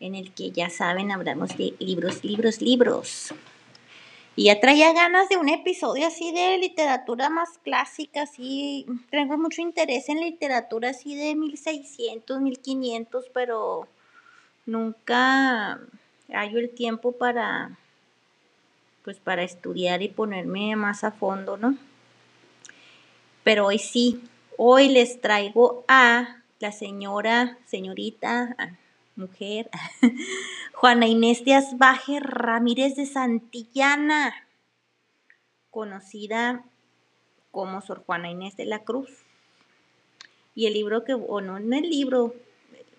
en el que ya saben, hablamos de libros, libros, libros. Y ya traía ganas de un episodio así de literatura más clásica, así, tengo mucho interés en literatura así de 1600, 1500, pero nunca hallo el tiempo para, pues para estudiar y ponerme más a fondo, ¿no? Pero hoy sí, Hoy les traigo a la señora, señorita, mujer, Juana Inés de Asbaje Ramírez de Santillana, conocida como Sor Juana Inés de la Cruz. Y el libro que, o no, en el libro,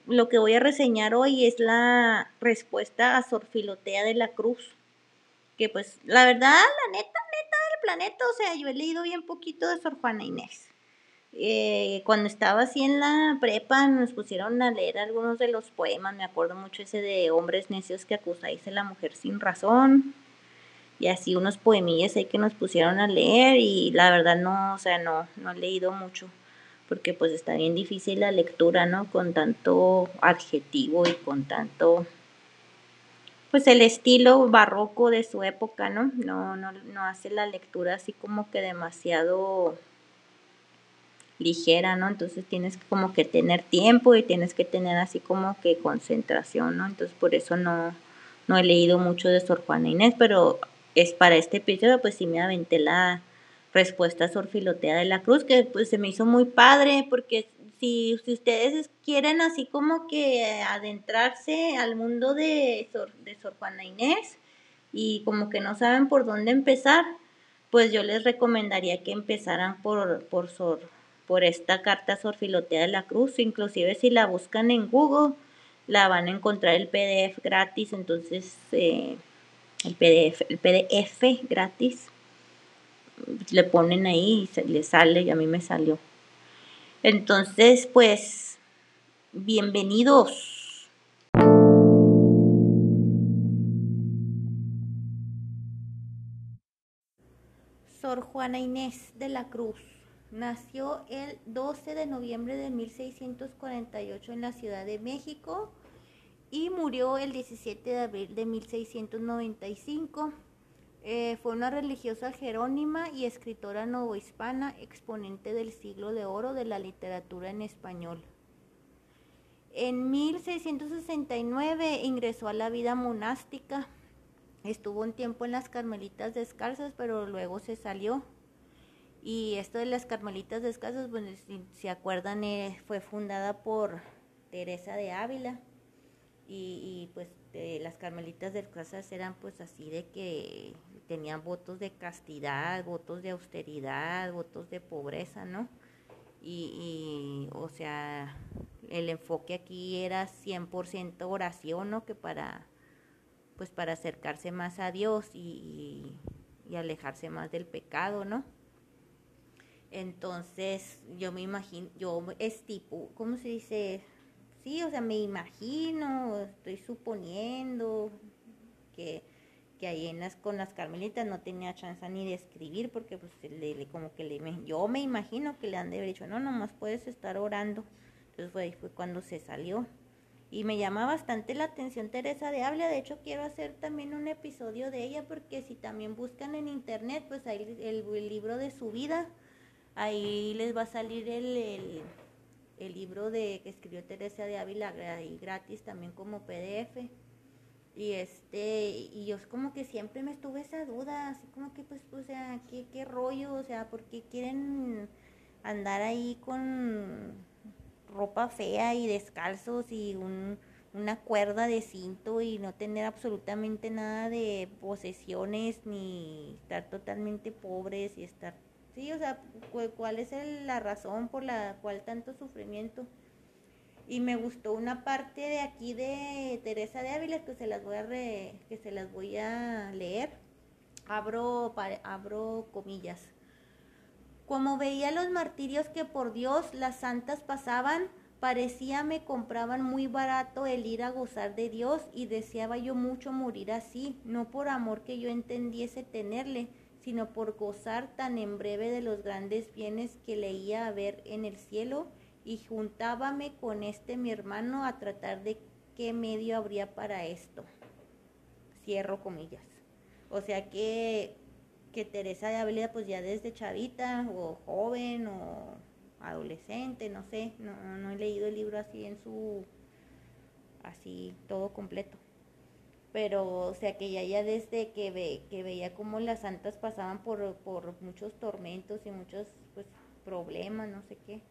lo que voy a reseñar hoy es la respuesta a Sor Filotea de la Cruz. Que pues, la verdad, la neta, neta del planeta, o sea, yo he leído bien poquito de Sor Juana Inés. Eh, cuando estaba así en la prepa nos pusieron a leer algunos de los poemas, me acuerdo mucho ese de hombres necios que acusáis a la mujer sin razón, y así unos poemillas ahí que nos pusieron a leer y la verdad no, o sea, no, no he leído mucho, porque pues está bien difícil la lectura, ¿no? Con tanto adjetivo y con tanto, pues el estilo barroco de su época, ¿no? No, no, no hace la lectura así como que demasiado ligera, ¿no? Entonces tienes como que tener tiempo y tienes que tener así como que concentración, ¿no? Entonces por eso no, no he leído mucho de Sor Juana Inés, pero es para este episodio, pues sí me aventé la respuesta a Sor Filotea de la Cruz, que pues se me hizo muy padre, porque si, si ustedes quieren así como que adentrarse al mundo de Sor, de Sor Juana Inés y como que no saben por dónde empezar, pues yo les recomendaría que empezaran por, por Sor por esta carta Sorfilotea de la Cruz. Inclusive si la buscan en Google, la van a encontrar el PDF gratis. Entonces, eh, el, PDF, el PDF gratis, le ponen ahí y le sale y a mí me salió. Entonces, pues, bienvenidos. Sor Juana Inés de la Cruz Nació el 12 de noviembre de 1648 en la Ciudad de México y murió el 17 de abril de 1695. Eh, fue una religiosa jerónima y escritora novohispana, exponente del siglo de oro de la literatura en español. En 1669 ingresó a la vida monástica. Estuvo un tiempo en las Carmelitas Descalzas, pero luego se salió. Y esto de las Carmelitas Descalzas, bueno, si se acuerdan, eh, fue fundada por Teresa de Ávila. Y, pues las Carmelitas Descalzas eran pues así de que tenían votos de castidad, votos de austeridad, votos de pobreza, ¿no? Y, y o sea, el enfoque aquí era 100% oración, ¿no? Que para, pues para acercarse más a Dios y, y alejarse más del pecado, ¿no? Entonces, yo me imagino, yo es tipo, ¿cómo se dice? Sí, o sea, me imagino, estoy suponiendo que, que ahí en las, con las carmelitas no tenía chance ni de escribir porque pues le, como que le, yo me imagino que le han de haber dicho, no, nomás puedes estar orando. Entonces fue fue cuando se salió. Y me llama bastante la atención Teresa de Habla, de hecho quiero hacer también un episodio de ella porque si también buscan en internet, pues ahí el libro de su vida ahí les va a salir el, el libro de que escribió Teresa de Ávila y gratis también como PDF. Y este, y yo como que siempre me estuve esa duda, así como que pues, o sea, ¿qué, qué rollo? O sea, ¿por qué quieren andar ahí con ropa fea y descalzos y un, una cuerda de cinto y no tener absolutamente nada de posesiones ni estar totalmente pobres y estar Sí, o sea, ¿cuál es la razón por la cual tanto sufrimiento? Y me gustó una parte de aquí de Teresa de Ávila que se las voy a que se las voy a leer. Abro abro comillas. Como veía los martirios que por Dios las santas pasaban, parecía me compraban muy barato el ir a gozar de Dios y deseaba yo mucho morir así, no por amor que yo entendiese tenerle, sino por gozar tan en breve de los grandes bienes que leía haber en el cielo, y juntábame con este mi hermano a tratar de qué medio habría para esto. Cierro comillas. O sea que, que Teresa de Ávila, pues ya desde chavita, o joven, o adolescente, no sé, no, no he leído el libro así en su, así todo completo pero o sea que ya, ya desde que, ve, que veía cómo las santas pasaban por, por muchos tormentos y muchos pues, problemas, no sé qué,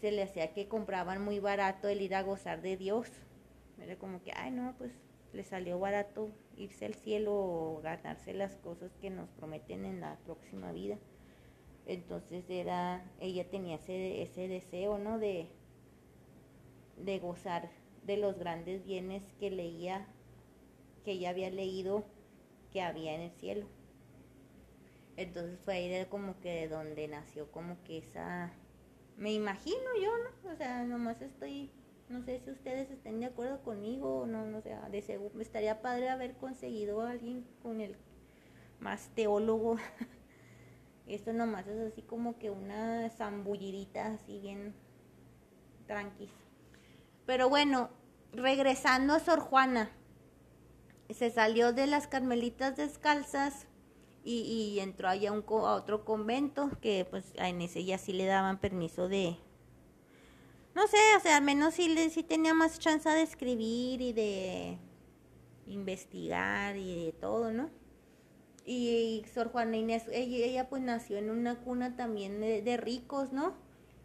se le hacía que compraban muy barato el ir a gozar de Dios. Era como que, ay no, pues le salió barato irse al cielo o ganarse las cosas que nos prometen en la próxima vida. Entonces era, ella tenía ese, ese deseo, ¿no? De, de gozar de los grandes bienes que leía que ella había leído que había en el cielo. Entonces fue ahí de como que de donde nació como que esa, me imagino yo, ¿no? O sea, nomás estoy, no sé si ustedes estén de acuerdo conmigo o no, no sé, de seguro, estaría padre haber conseguido a alguien con el más teólogo. Esto nomás es así como que una zambullidita así bien tranquila. Pero bueno, regresando a Sor Juana, se salió de las Carmelitas Descalzas y, entró allá un, a otro convento que pues en ese ya sí le daban permiso de, no sé, o sea, al menos sí, sí tenía más chance de escribir y de investigar y de todo, ¿no? Y, Sor Juana Inés, ella, pues nació en una cuna también de, de, ricos, ¿no?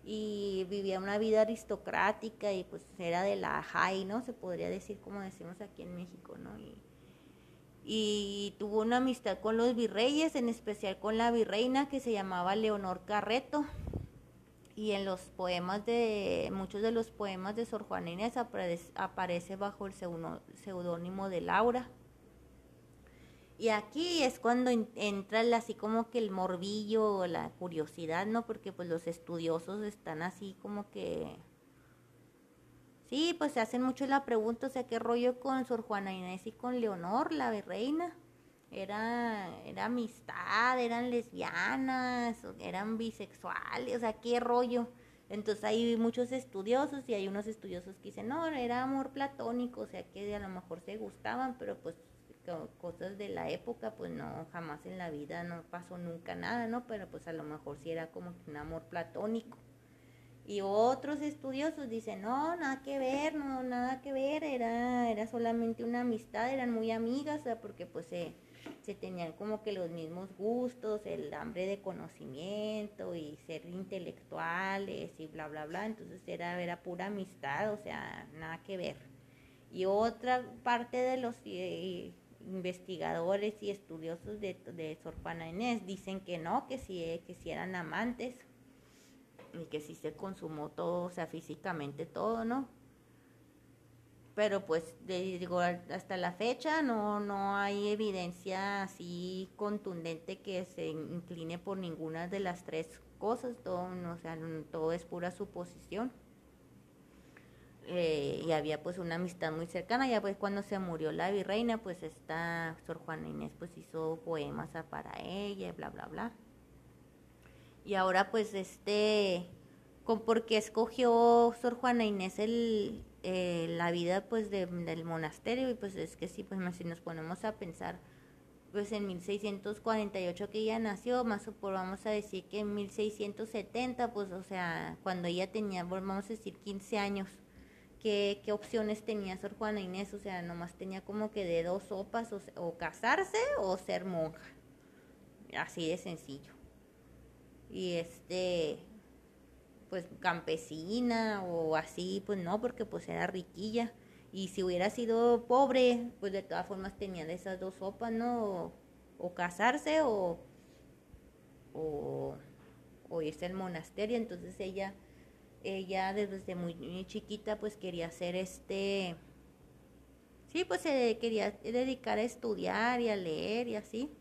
Y vivía una vida aristocrática y pues era de la high, ¿no? Se podría decir como decimos aquí en México, ¿no? Y, y tuvo una amistad con los virreyes, en especial con la virreina que se llamaba Leonor Carreto. Y en los poemas de, muchos de los poemas de Sor Juana Inés aparece, bajo el seudónimo de Laura. Y aquí es cuando entra así como que el morbillo, la curiosidad, ¿no? Porque pues los estudiosos están así como que Sí, pues se hacen mucho la pregunta, o sea, ¿qué rollo con Sor Juana Inés y con Leonor, la virreina? Era, era amistad, eran lesbianas, eran bisexuales, o sea, ¿qué rollo? Entonces hay muchos estudiosos y hay unos estudiosos que dicen, no, era amor platónico, o sea, que a lo mejor se gustaban, pero pues cosas de la época, pues no, jamás en la vida no pasó nunca nada, ¿no? Pero pues a lo mejor sí era como un amor platónico. Y otros estudiosos dicen, no, nada que ver, no, nada que ver, era, era solamente una amistad, eran muy amigas, porque pues se, se tenían como que los mismos gustos, el hambre de conocimiento y ser intelectuales y bla, bla, bla, entonces era, era pura amistad, o sea, nada que ver. Y otra parte de los eh, investigadores y estudiosos de, de Sor Juana Inés dicen que no, que sí, que sí eran amantes y que sí se consumó todo, o sea, físicamente todo, ¿no? Pero pues digo, hasta la fecha no, no hay evidencia así contundente que se incline por ninguna de las tres cosas, todo, o sea, todo es pura suposición. Eh, y había pues una amistad muy cercana, ya pues cuando se murió la virreina, pues esta Sor Juana Inés pues hizo poemas para ella, bla, bla, bla. Y ahora pues este, con porque escogió Sor Juana Inés el, eh, la vida pues del monasterio y pues es que sí, pues si nos ponemos a pensar, pues en 1648 que ella nació, más o por vamos a decir que en 1670, pues o sea, cuando ella tenía, vamos a decir 15 años, ¿qué, qué opciones tenía Sor Juana Inés? O sea, nomás tenía como que de dos sopas, o casarse o ser monja, así de sencillo. Y este, pues campesina o así, pues no, porque pues era riquilla. Y si hubiera sido pobre, pues de todas formas tenía de esas dos sopas, ¿no? O, casarse o, o, irse al monasterio. Entonces ella, ella desde muy, chiquita pues quería hacer este, sí, pues se quería dedicar a estudiar y a leer y así.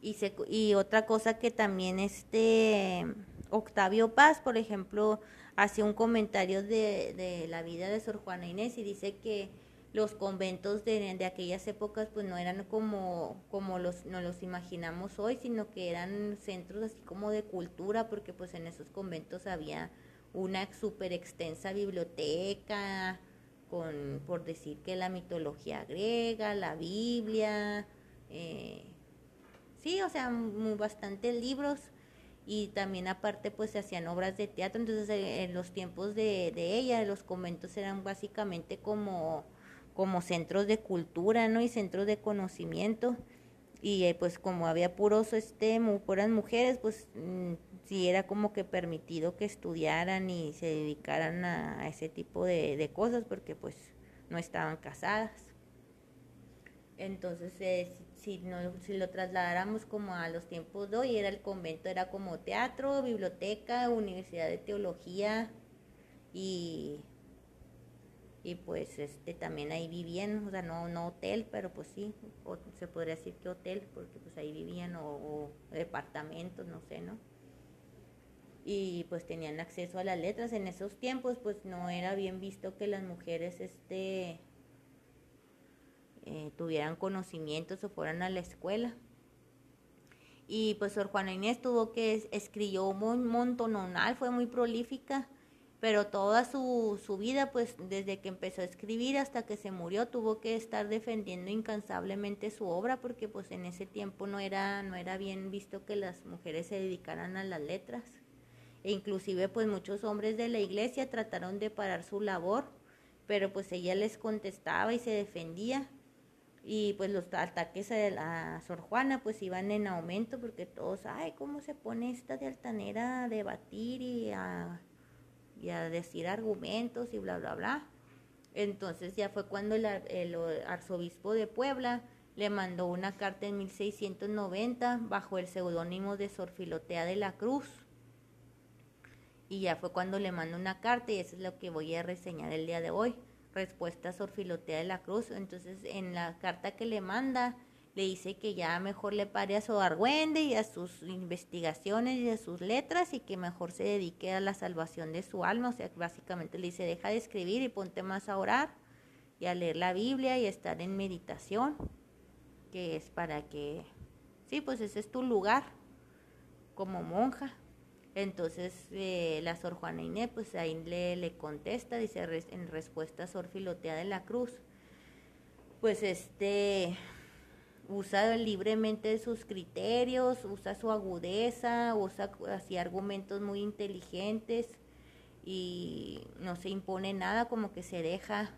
Y, se, y otra cosa que también este Octavio Paz, por ejemplo, hace un comentario de, de, la vida de Sor Juana Inés y dice que los conventos de, de aquellas épocas pues no eran como, como los, no los imaginamos hoy, sino que eran centros así como de cultura, porque pues en esos conventos había una súper extensa biblioteca, con, por decir que la mitología griega, la Biblia, eh, sí, o sea, bastantes libros y también aparte pues se hacían obras de teatro, entonces eh, en los tiempos de, de ella los conventos eran básicamente como, como centros de cultura, ¿no? Y centros de conocimiento y eh, pues como había puros, este, puras mujeres, pues mm, sí era como que permitido que estudiaran y se dedicaran a, ese tipo de, de, cosas porque pues no estaban casadas. Entonces, eh, si, no, si lo trasladáramos como a los tiempos de hoy, era el convento, era como teatro, biblioteca, universidad de teología y, y pues este también ahí vivían, o sea, no, no hotel, pero pues sí, se podría decir que hotel, porque pues ahí vivían o, o departamentos, no sé, ¿no? y pues tenían acceso a las letras en esos tiempos pues no era bien visto que las mujeres este eh, tuvieran conocimientos o fueran a la escuela. Y pues Sor Juana Inés tuvo que, escribió un montonal, fue muy prolífica, pero toda su, su vida, pues desde que empezó a escribir hasta que se murió, tuvo que estar defendiendo incansablemente su obra, porque pues en ese tiempo no era, no era bien visto que las mujeres se dedicaran a las letras. E inclusive pues muchos hombres de la iglesia trataron de parar su labor, pero pues ella les contestaba y se defendía y pues los ataques de la Sor Juana pues iban en aumento porque todos, ay, ¿cómo se pone esta de altanera a debatir y a, y a decir argumentos y bla, bla, bla? Entonces ya fue cuando el, el, arzobispo de Puebla le mandó una carta en 1690 bajo el seudónimo de Sor Filotea de la Cruz. Y ya fue cuando le mandó una carta y eso es lo que voy a reseñar el día de hoy respuesta Sor Filotea de la Cruz. Entonces, en la carta que le manda, le dice que ya mejor le pare a su argüende y a sus investigaciones y a sus letras y que mejor se dedique a la salvación de su alma. O sea, básicamente le dice, deja de escribir y ponte más a orar y a leer la Biblia y a estar en meditación, que es para que, sí, pues ese es tu lugar como monja. Entonces eh, la Sor Juana Inés pues ahí le, le contesta, dice en respuesta a Sor Filotea de la Cruz, pues este usa libremente sus criterios, usa su agudeza, usa así argumentos muy inteligentes y no se impone nada, como que se deja,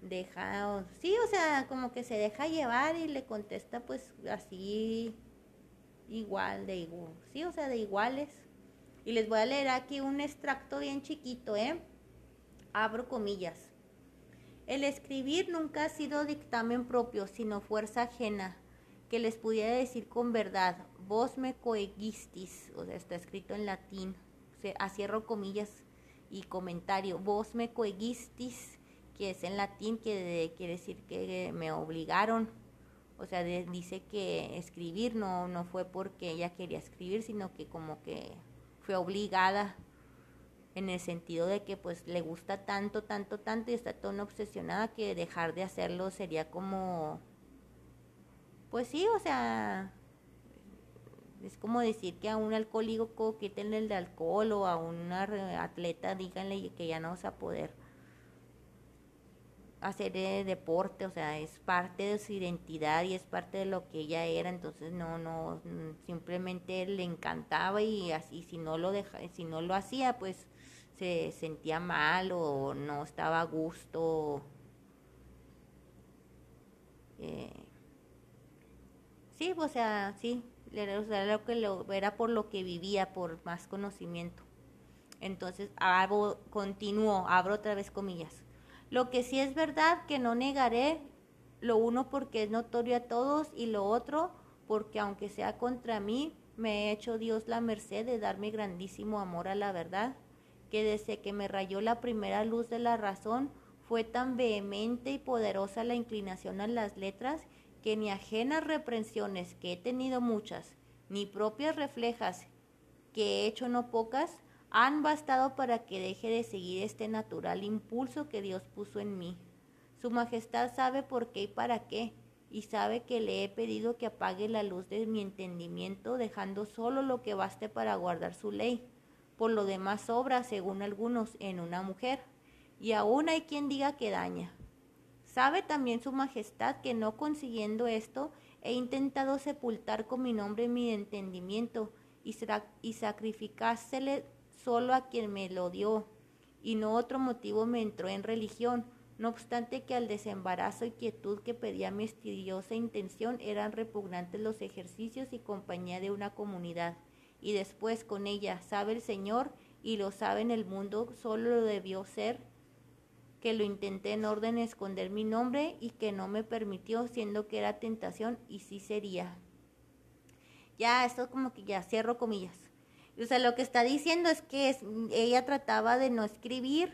deja, sí, o sea, como que se deja llevar y le contesta pues así igual, de igual, sí, o sea, de iguales y les voy a leer aquí un extracto bien chiquito, ¿eh? Abro comillas. El escribir nunca ha sido dictamen propio, sino fuerza ajena, que les pudiera decir con verdad, vos me coegistis, o sea, está escrito en latín, o sea, cierro comillas y comentario, vos me coegistis, que es en latín, que quiere decir que me obligaron, o sea, dice que escribir no, no fue porque ella quería escribir, sino que como que obligada en el sentido de que pues le gusta tanto, tanto, tanto y está tan obsesionada que dejar de hacerlo sería como, pues sí, o sea, es como decir que a un alcohólico quítenle el de alcohol o a un atleta díganle que ya no va a poder. Hacer deporte, o sea, es parte de su identidad y es parte de lo que ella era, entonces no, no, mm, simplemente le encantaba y así, si no lo deja, si no lo hacía, pues se sentía mal o no estaba a gusto. Eh, sí, o sea, sí, era, lo que lo, era por lo que vivía, por más conocimiento. Entonces, abro, continúo, abro otra vez comillas. Lo que sí es verdad que no negaré lo uno porque es notorio a todos y lo otro porque aunque sea contra mí, me ha hecho Dios la merced de darme grandísimo amor a la verdad, que desde que me rayó la primera luz de la razón, fue tan vehemente y poderosa la inclinación a las letras que ni ajenas reprensiones, que he tenido muchas, ni propias reflejas, que he hecho no pocas, han bastado para que deje de seguir este natural impulso que Dios puso en mí. Su Majestad sabe por qué y para qué, y sabe que le he pedido que apague la luz de mi entendimiento, dejando solo lo que baste para guardar su ley. Por lo demás sobra, según algunos, en una mujer, y aún hay quien diga que daña. Sabe también Su Majestad que no consiguiendo esto, he intentado sepultar con mi nombre mi entendimiento y, y sacrificársele solo a quien me lo dio, y no otro motivo me entró en religión, no obstante que al desembarazo y quietud que pedía mi estudiosa intención eran repugnantes los ejercicios y compañía de una comunidad. Y después con ella, sabe el Señor, y lo sabe en el mundo, solo lo debió ser, que lo intenté en orden de esconder mi nombre y que no me permitió, siendo que era tentación y sí sería. Ya, esto como que ya cierro comillas. O sea, lo que está diciendo es que ella trataba de no escribir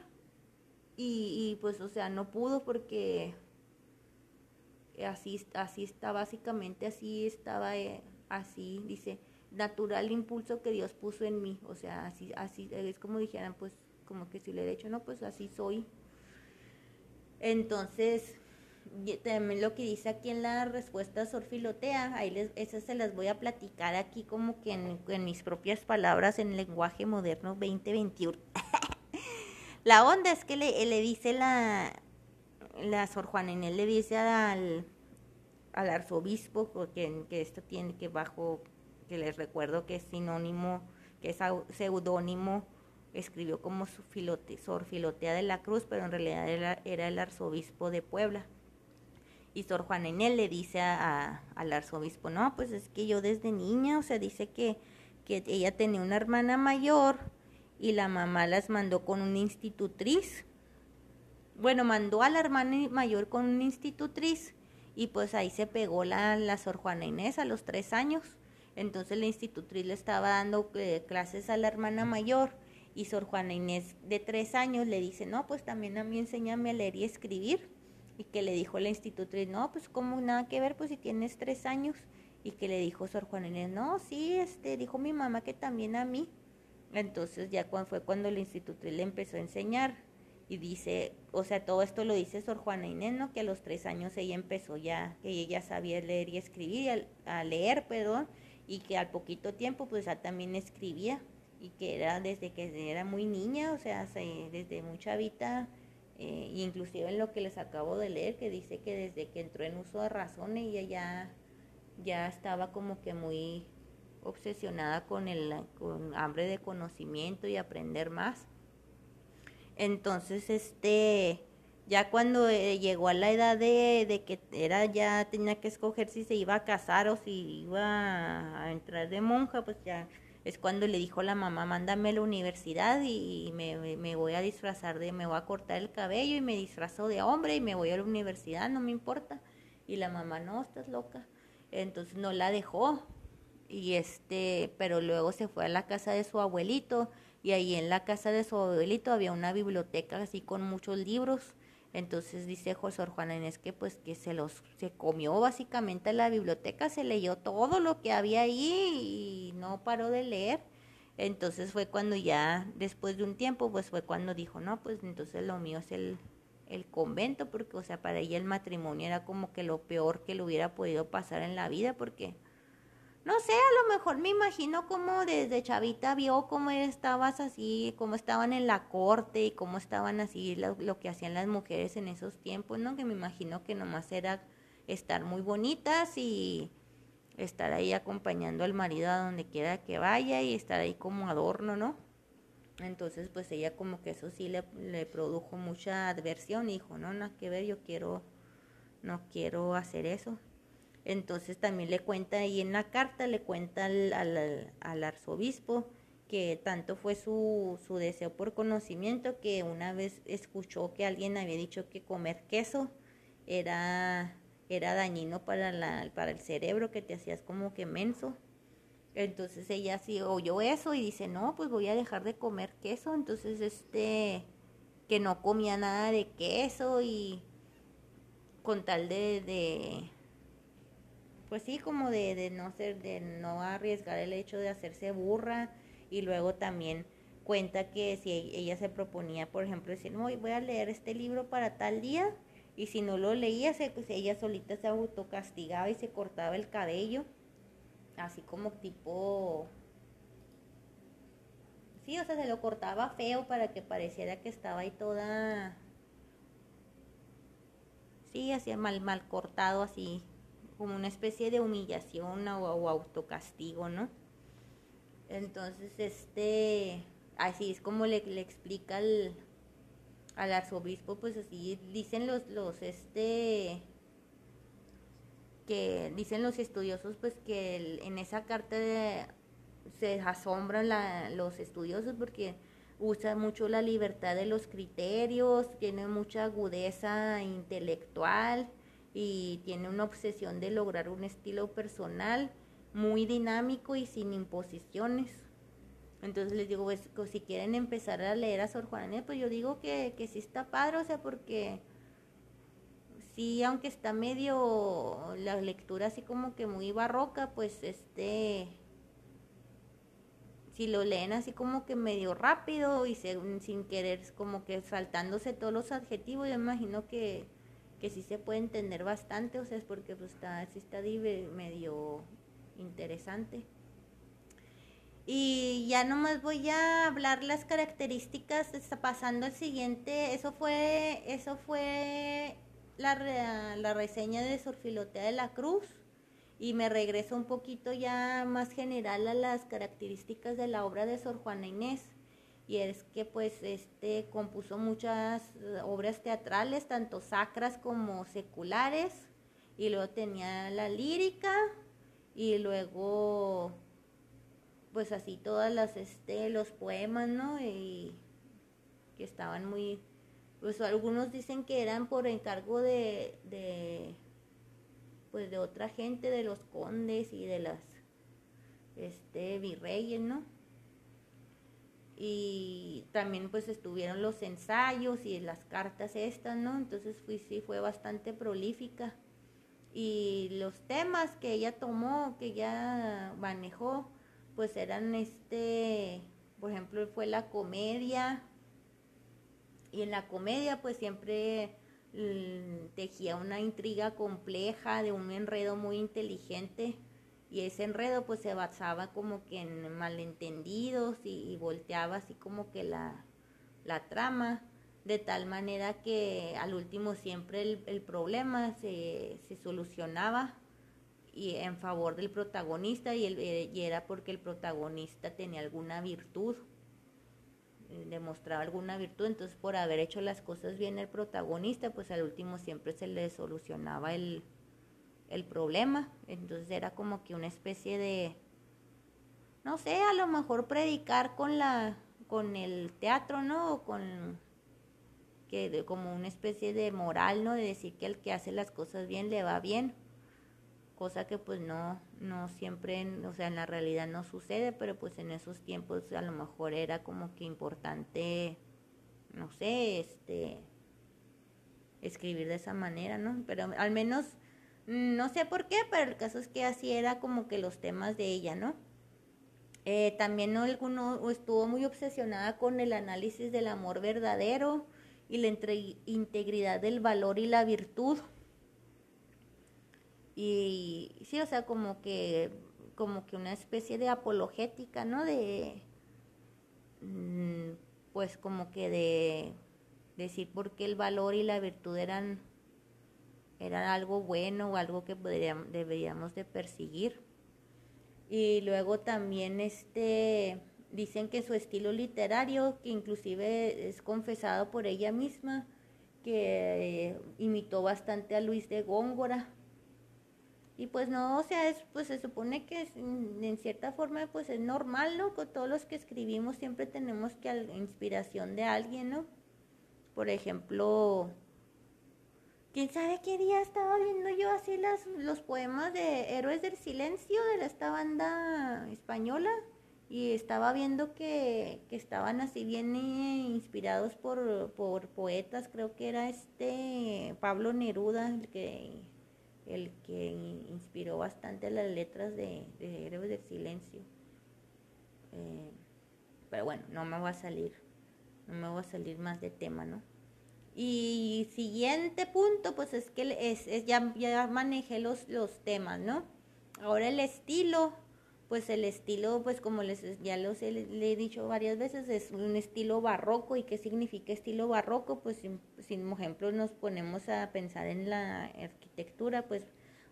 y, pues, o sea, no pudo porque así, así está, básicamente así estaba, eh, así, dice, natural impulso que Dios puso en mí. O sea, así, así, es como dijeran, pues, como que si le he hecho, no, pues así soy. Entonces, también lo que dice aquí en la respuesta Sorfilotea, ahí les, esas se las voy a platicar aquí como que en, mis propias palabras en lenguaje moderno 2021. la onda es que le, le dice la, la Sor Juana Inés le dice al, al arzobispo que, que esto tiene que bajo, que les recuerdo que es sinónimo, que es seudónimo, escribió como su Sor Filotea de la Cruz, pero en realidad era el arzobispo de Puebla. Y Sor Juana Inés le dice a, al arzobispo, no, pues es que yo desde niña, o sea, dice que, que ella tenía una hermana mayor y la mamá las mandó con una institutriz. Bueno, mandó a la hermana mayor con una institutriz y pues ahí se pegó la, la Sor Juana Inés a los tres años. Entonces la institutriz le estaba dando eh, clases a la hermana mayor y Sor Juana Inés de tres años le dice, no, pues también a mí enséñame a leer y escribir y que le dijo la institutriz, no, pues como nada que ver, pues si tienes tres años, y que le dijo Sor Juana Inés, no, sí, este, dijo mi mamá que también a mí. Entonces ya cuando fue cuando la institutriz le empezó a enseñar, y dice, o sea, todo esto lo dice Sor Juana Inés, ¿no? Que a los tres años ella empezó ya, que ella sabía leer y escribir, a, leer, perdón, y que al poquito tiempo pues ya también escribía, y que era desde que era muy niña, o sea, desde mucha vida eh, inclusive en lo que les acabo de leer, que dice que desde que entró en uso de razón ella ya, ya estaba como que muy obsesionada con el con hambre de conocimiento y aprender más. Entonces, este, ya cuando eh, llegó a la edad de, de, que era ya tenía que escoger si se iba a casar o si iba a entrar de monja, pues ya es cuando le dijo la mamá, mándame a la universidad y, me, voy a disfrazar de, me voy a cortar el cabello y me disfrazo de hombre y me voy a la universidad, no me importa. Y la mamá, no, estás loca. Entonces no la dejó. Y este, pero luego se fue a la casa de su abuelito y ahí en la casa de su abuelito había una biblioteca así con muchos libros entonces dice José Juana Inés que pues que se los se comió básicamente la biblioteca, se leyó todo lo que había ahí y no paró de leer. Entonces fue cuando ya después de un tiempo pues fue cuando dijo, "No, pues entonces lo mío es el el convento porque o sea, para ella el matrimonio era como que lo peor que le hubiera podido pasar en la vida porque no sé, a lo mejor me imagino como desde chavita vio cómo estabas así, cómo estaban en la corte y cómo estaban así lo, que hacían las mujeres en esos tiempos, ¿no? Que me imagino que nomás era estar muy bonitas y estar ahí acompañando al marido a donde quiera que vaya y estar ahí como adorno, ¿no? Entonces, pues ella como que eso sí le, le produjo mucha adversión y dijo, no, nada que ver, yo quiero, no quiero hacer eso. Entonces también le cuenta ahí en la carta, le cuenta al, al, arzobispo que tanto fue su, su, deseo por conocimiento que una vez escuchó que alguien había dicho que comer queso era, era dañino para, la, para el cerebro, que te hacías como que menso. Entonces ella sí oyó eso y dice, no, pues voy a dejar de comer queso. Entonces, este, que no comía nada de queso y con tal de pues sí, como de, de no ser, de no arriesgar el hecho de hacerse burra. Y luego también cuenta que si e, ella se proponía, por ejemplo, decir, no, voy a leer este libro para tal día y si no lo leía, se, pues ella solita se autocastigaba y se cortaba el cabello, así como tipo... Sí, o sea, se lo cortaba feo para que pareciera que estaba ahí toda... Sí, así mal, mal cortado, así como una especie de humillación o, autocastigo, ¿no? Entonces, este, así es como le, explica al, arzobispo, pues así dicen los, los, este, que dicen los estudiosos, pues que en esa carta se asombran los estudiosos porque usa mucho la libertad de los criterios, tiene mucha agudeza intelectual y tiene una obsesión de lograr un estilo personal muy dinámico y sin imposiciones. Entonces les digo, pues, si quieren empezar a leer a Sor Juana, pues yo digo que, que sí está padre, o sea, porque sí, aunque está medio la lectura así como que muy barroca, pues este, si lo leen así como que medio rápido y sin querer, como que saltándose todos los adjetivos, yo imagino que que sí se puede entender bastante, o sea, es porque pues está, sí está medio interesante. Y ya nomás voy a hablar las características, está pasando el siguiente, eso fue, eso fue la, la reseña de Sorfilotea de la Cruz y me regreso un poquito ya más general a las características de la obra de Sor Juana Inés y es que pues este compuso muchas eh, obras teatrales, tanto sacras como seculares, y luego tenía la lírica y luego pues así todas las este los poemas, ¿no? Y que estaban muy pues algunos dicen que eran por encargo de, de pues de otra gente, de los condes y de las este virreyes, ¿no? Y también pues estuvieron los ensayos y las cartas estas, ¿no? Entonces fui, sí fue bastante prolífica. Y los temas que ella tomó, que ella manejó, pues eran este, por ejemplo, fue la comedia. Y en la comedia pues siempre mm, tejía una intriga compleja de un enredo muy inteligente y ese enredo pues se basaba como que en malentendidos y, volteaba así como que la, la, trama de tal manera que al último siempre el, el problema se, se, solucionaba y en favor del protagonista y, el, eh, y era porque el protagonista tenía alguna virtud eh, demostraba alguna virtud. Entonces por haber hecho las cosas bien el protagonista pues al último siempre se le solucionaba el, el problema. Entonces era como que una especie de, no sé, a lo mejor predicar con la, con el teatro, ¿no? O con que de, como una especie de moral, ¿no? De decir que el que hace las cosas bien le va bien. Cosa que pues no, no siempre, o sea, en la realidad no sucede, pero pues en esos tiempos a lo mejor era como que importante, no sé, este, escribir de esa manera, ¿no? Pero al menos no sé por qué, pero el caso es que así era como que los temas de ella, ¿no? Eh, también alguno estuvo muy obsesionada con el análisis del amor verdadero y la integridad del valor y la virtud. Y sí, o sea, como que como que una especie de apologética, ¿no? De, mm, pues como que de decir por qué el valor y la virtud eran, eran algo bueno o algo que deberíamos de perseguir. Y luego también este dicen que su estilo literario, que inclusive es confesado por ella misma, que imitó bastante a Luis de Góngora. Y pues no, o sea, es, pues se supone que en cierta forma pues es normal, ¿no? Con todos los que escribimos siempre tenemos que inspiración de alguien, ¿no? Por ejemplo, quién sabe qué día estaba viendo yo así las, los poemas de Héroes del Silencio de esta banda española y estaba viendo que, estaban así bien eh, inspirados por, poetas, creo que era este Pablo Neruda el que, el que inspiró bastante las letras de, Héroes del Silencio. Eh, pero bueno, no me va a salir, no me va a salir más de tema, ¿no? Y siguiente punto, pues es que es, es ya, ya manejé los, los temas, ¿no? Ahora el estilo, pues el estilo, pues como les ya los he, le he dicho varias veces, es un estilo barroco. ¿Y qué significa estilo barroco? Pues si, por ejemplo nos ponemos a pensar en la arquitectura, pues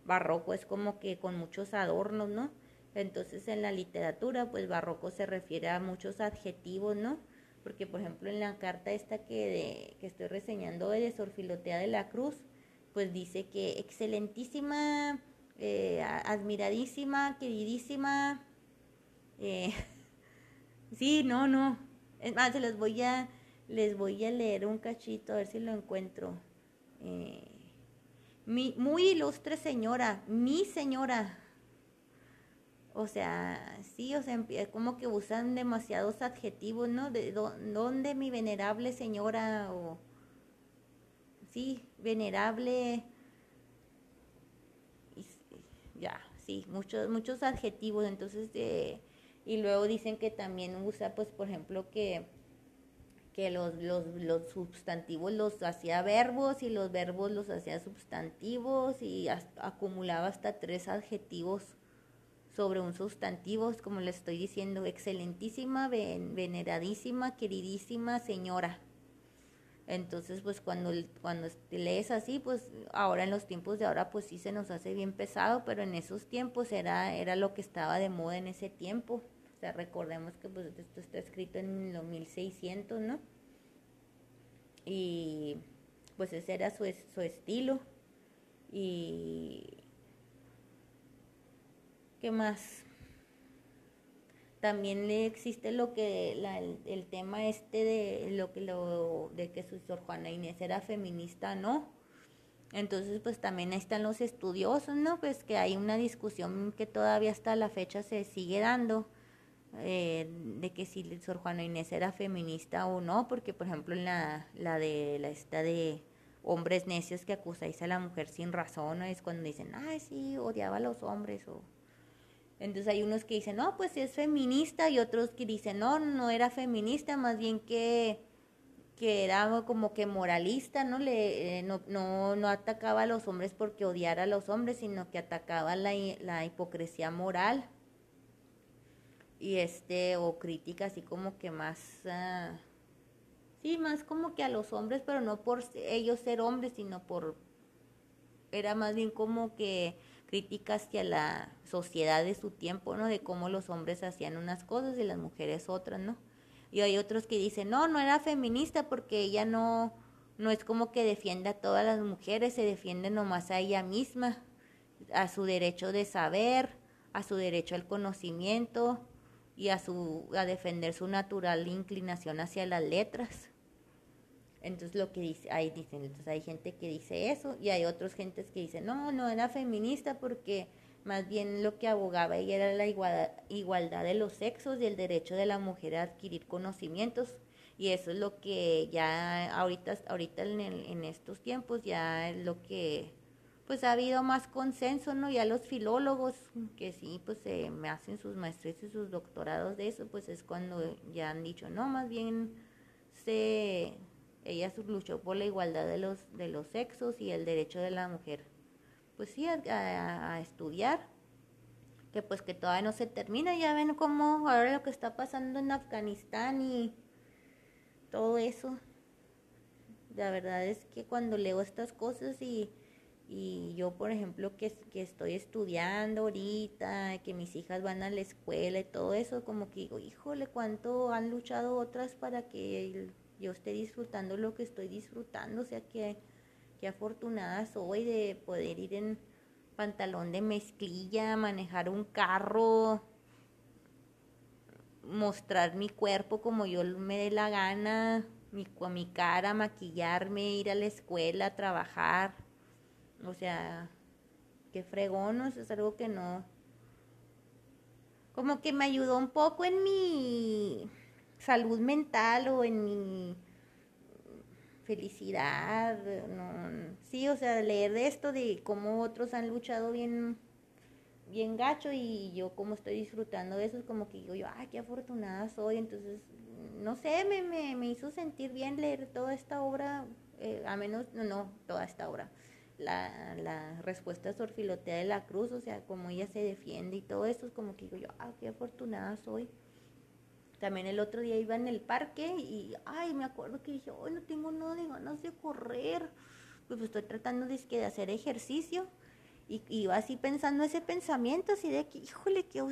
barroco es como que con muchos adornos, ¿no? Entonces en la literatura, pues barroco se refiere a muchos adjetivos, ¿no? Porque por ejemplo en la carta esta que, que estoy reseñando de Sorfilotea de la Cruz, pues dice que excelentísima eh, admiradísima, queridísima. Eh, sí, no, no. Es más, se les voy a, les voy a leer un cachito, a ver si lo encuentro. Eh, mi, muy ilustre señora, mi señora. O sea, sí, o sea, como que usan demasiados adjetivos, ¿no? De dónde mi venerable señora o sí, venerable ya, sí, muchos, muchos adjetivos, entonces, eh, y luego dicen que también usa, pues, por ejemplo, que, que los, los, los sustantivos los hacía verbos y los verbos los hacía sustantivos y acumulaba hasta tres adjetivos sobre un sustantivo, como le estoy diciendo, excelentísima, veneradísima, queridísima señora. Entonces, pues cuando, cuando lees así, pues ahora en los tiempos de ahora, pues sí se nos hace bien pesado, pero en esos tiempos era, era lo que estaba de moda en ese tiempo. O sea, recordemos que pues esto está escrito en los 1600, ¿no? Y pues ese era su, su estilo. Y... ¿Qué más? también le existe lo que el, tema este de lo que lo de que su Sor Juana Inés era feminista no entonces pues también ahí están los estudiosos no pues que hay una discusión que todavía hasta la fecha se sigue dando eh, de que si Sor Juana Inés era feminista o no porque por ejemplo en la, la de la esta de hombres necios que acusáis a la mujer sin razón es cuando dicen ay sí odiaba a los hombres o entonces hay unos que dicen, no, pues es feminista y otros que dicen, no, no era feminista, más bien que, que era como que moralista, ¿no? Le, eh, no, no, no atacaba a los hombres porque odiara a los hombres, sino que atacaba la, la hipocresía moral. Y este, o crítica así como que más, uh, sí, más como que a los hombres, pero no por ellos ser hombres, sino por, era más bien como que crítica hacia la sociedad de su tiempo, ¿no? De cómo los hombres hacían unas cosas y las mujeres otras, ¿no? Y hay otros que dicen, no, no era feminista porque ella no, no es como que defiende a todas las mujeres, se defiende nomás a ella misma, a su derecho de saber, a su derecho al conocimiento y a, su, a defender su natural inclinación hacia las letras. Entonces lo que dice, ahí dicen, entonces hay gente que dice eso y hay otras gentes que dicen, no, no era feminista porque más bien lo que abogaba ella era la igualdad, de los sexos y el derecho de la mujer a adquirir conocimientos. Y eso es lo que ya ahorita ahorita en, en estos tiempos ya es lo que pues ha habido más consenso no ya los filólogos que sí pues se me hacen sus maestrías y sus doctorados de eso pues es cuando ya han dicho no más bien se ella luchó por la igualdad de los, de los sexos y el derecho de la mujer, pues sí, a, estudiar, que pues que todavía no se termina. Ya ven cómo ahora lo que está pasando en Afganistán y todo eso. La verdad es que cuando leo estas cosas y, y yo, por ejemplo, que, que, estoy estudiando ahorita, que mis hijas van a la escuela y todo eso, como que digo, híjole, cuánto han luchado otras para que yo esté disfrutando lo que estoy disfrutando. O sea, que, que afortunada soy de poder ir en pantalón de mezclilla, manejar un carro, mostrar mi cuerpo como yo me dé la gana, mi, mi cara, maquillarme, ir a la escuela, trabajar. O sea, qué fregón, es algo que no. Como que me ayudó un poco en mi salud mental o en mi felicidad, no, sí, o sea, leer de esto, de cómo otros han luchado bien, bien gacho y yo como estoy disfrutando de eso, es como que digo yo, ay, qué afortunada soy, entonces, no sé, me, me, me hizo sentir bien leer toda esta obra, eh, a menos, no, no, toda esta obra, la, la respuesta sorfilotea de la cruz, o sea, como ella se defiende y todo eso, es como que digo yo, ay, qué afortunada soy. También el otro día iba en el parque y, ay, me acuerdo que dije, hoy no tengo nada de ganas de correr. Pues, estoy tratando de, de hacer ejercicio. Y iba así pensando ese pensamiento, así de que, híjole, qué,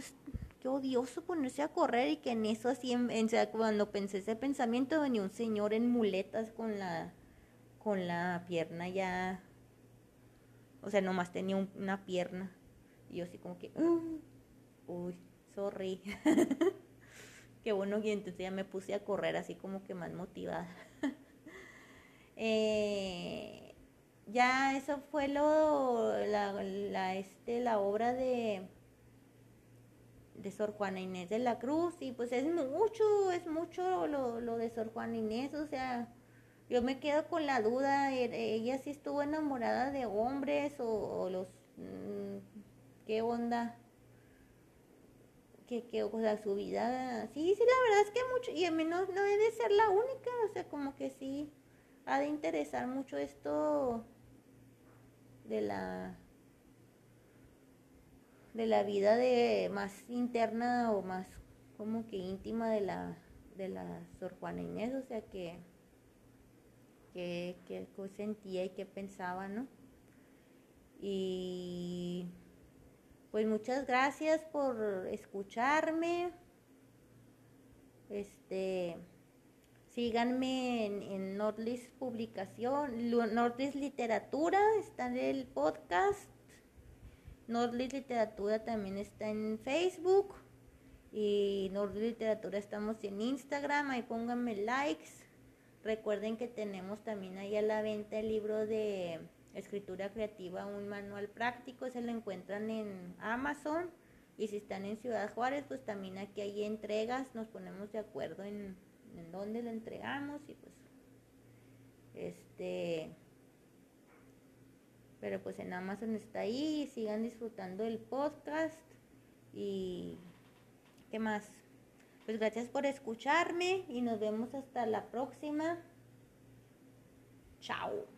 qué odioso ponerse a correr. Y que en eso, así, en, cuando pensé ese pensamiento, venía un señor en muletas con la, con la pierna ya. O sea, nomás tenía una pierna. Y yo así como que, uy, sorry. Qué bueno, y entonces ya me puse a correr así como que más motivada. eh, ya eso fue lo, la, este, la obra de, de Sor Juana Inés de la Cruz y pues es mucho, es mucho lo, lo de Sor Juana Inés, o sea, yo me quedo con la duda, e, ella sí estuvo enamorada de hombres o, los, mm, ¿qué onda? Que, que, o sea, su vida, sí, sí, la verdad es que mucho, y a mí no, no debe ser la única, o sea, como que sí, ha de interesar mucho esto de la de la vida de más interna o más como que íntima de la de la Sor Juana Inés, o sea que que, que sentía y que pensaba, ¿no? Y pues muchas gracias por escucharme. Este, síganme en, en Publicación, Nordlist Literatura, está en el podcast. Nordlist Literatura también está en Facebook. Y Nordlist Literatura estamos en Instagram, ahí pónganme likes. Recuerden que tenemos también ahí a la venta el libro de Escritura Creativa, un manual práctico, se lo encuentran en Amazon. Y si están en Ciudad Juárez, pues también aquí hay entregas, nos ponemos de acuerdo en, en dónde lo entregamos y pues este pero pues en Amazon está ahí, sigan disfrutando el podcast y qué más. Pues gracias por escucharme y nos vemos hasta la próxima. Chao.